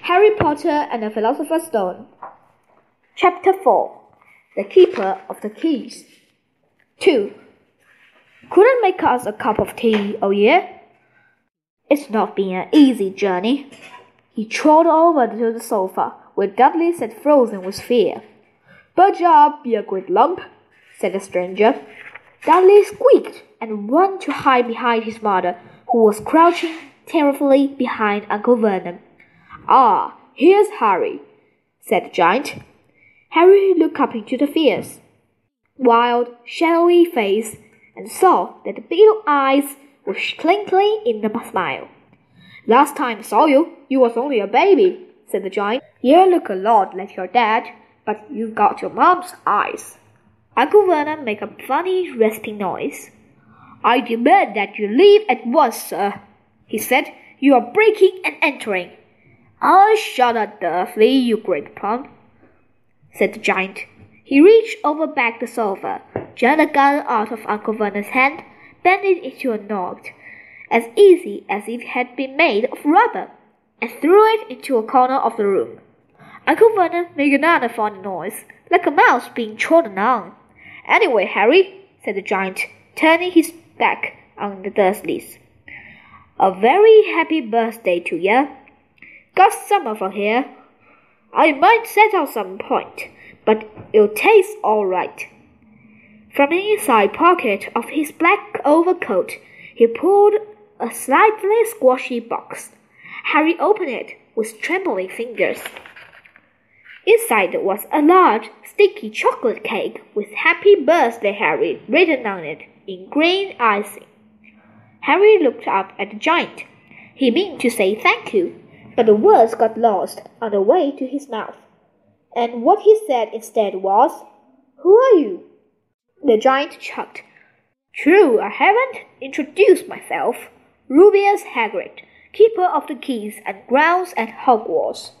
Harry Potter and the Philosopher's Stone. Chapter 4 The Keeper of the Keys. 2. Couldn't make us a cup of tea, oh yeah? It's not been an easy journey. He trod over to the sofa, where Dudley sat frozen with fear. But job, be a great lump, said the stranger. Dudley squeaked and ran to hide behind his mother, who was crouching terrifiedly behind Uncle Vernon. Ah, here's Harry, said the giant. Harry looked up into the fierce, wild, shadowy face and saw that the beetle eyes were twinkling in a smile. Last time I saw you, you was only a baby, said the giant. You look a lot like your dad, but you've got your mom's eyes. Uncle Vernon made a funny rasping noise. I demand that you leave at once, sir, he said. You are breaking and entering. Oh, shut up, Dudley, you great plump, said the giant. He reached over back the sofa, jerked the gun out of Uncle Vernon's hand, bent it into a knot, as easy as if it had been made of rubber, and threw it into a corner of the room. Uncle Vernon made another funny noise, like a mouse being trodden on. Anyway, Harry, said the giant, turning his back on the Dursleys. A very happy birthday to ya. Got some over here. I might set out some point, but it'll taste all right. From the inside pocket of his black overcoat, he pulled a slightly squashy box. Harry opened it with trembling fingers. Inside was a large, sticky chocolate cake with Happy Birthday Harry written on it in green icing. Harry looked up at the giant. He meant to say thank you, but the words got lost on the way to his mouth. And what he said instead was, Who are you? The giant chucked. True, I haven't introduced myself. Rubeus Hagrid, keeper of the keys and grounds at Hogwarts.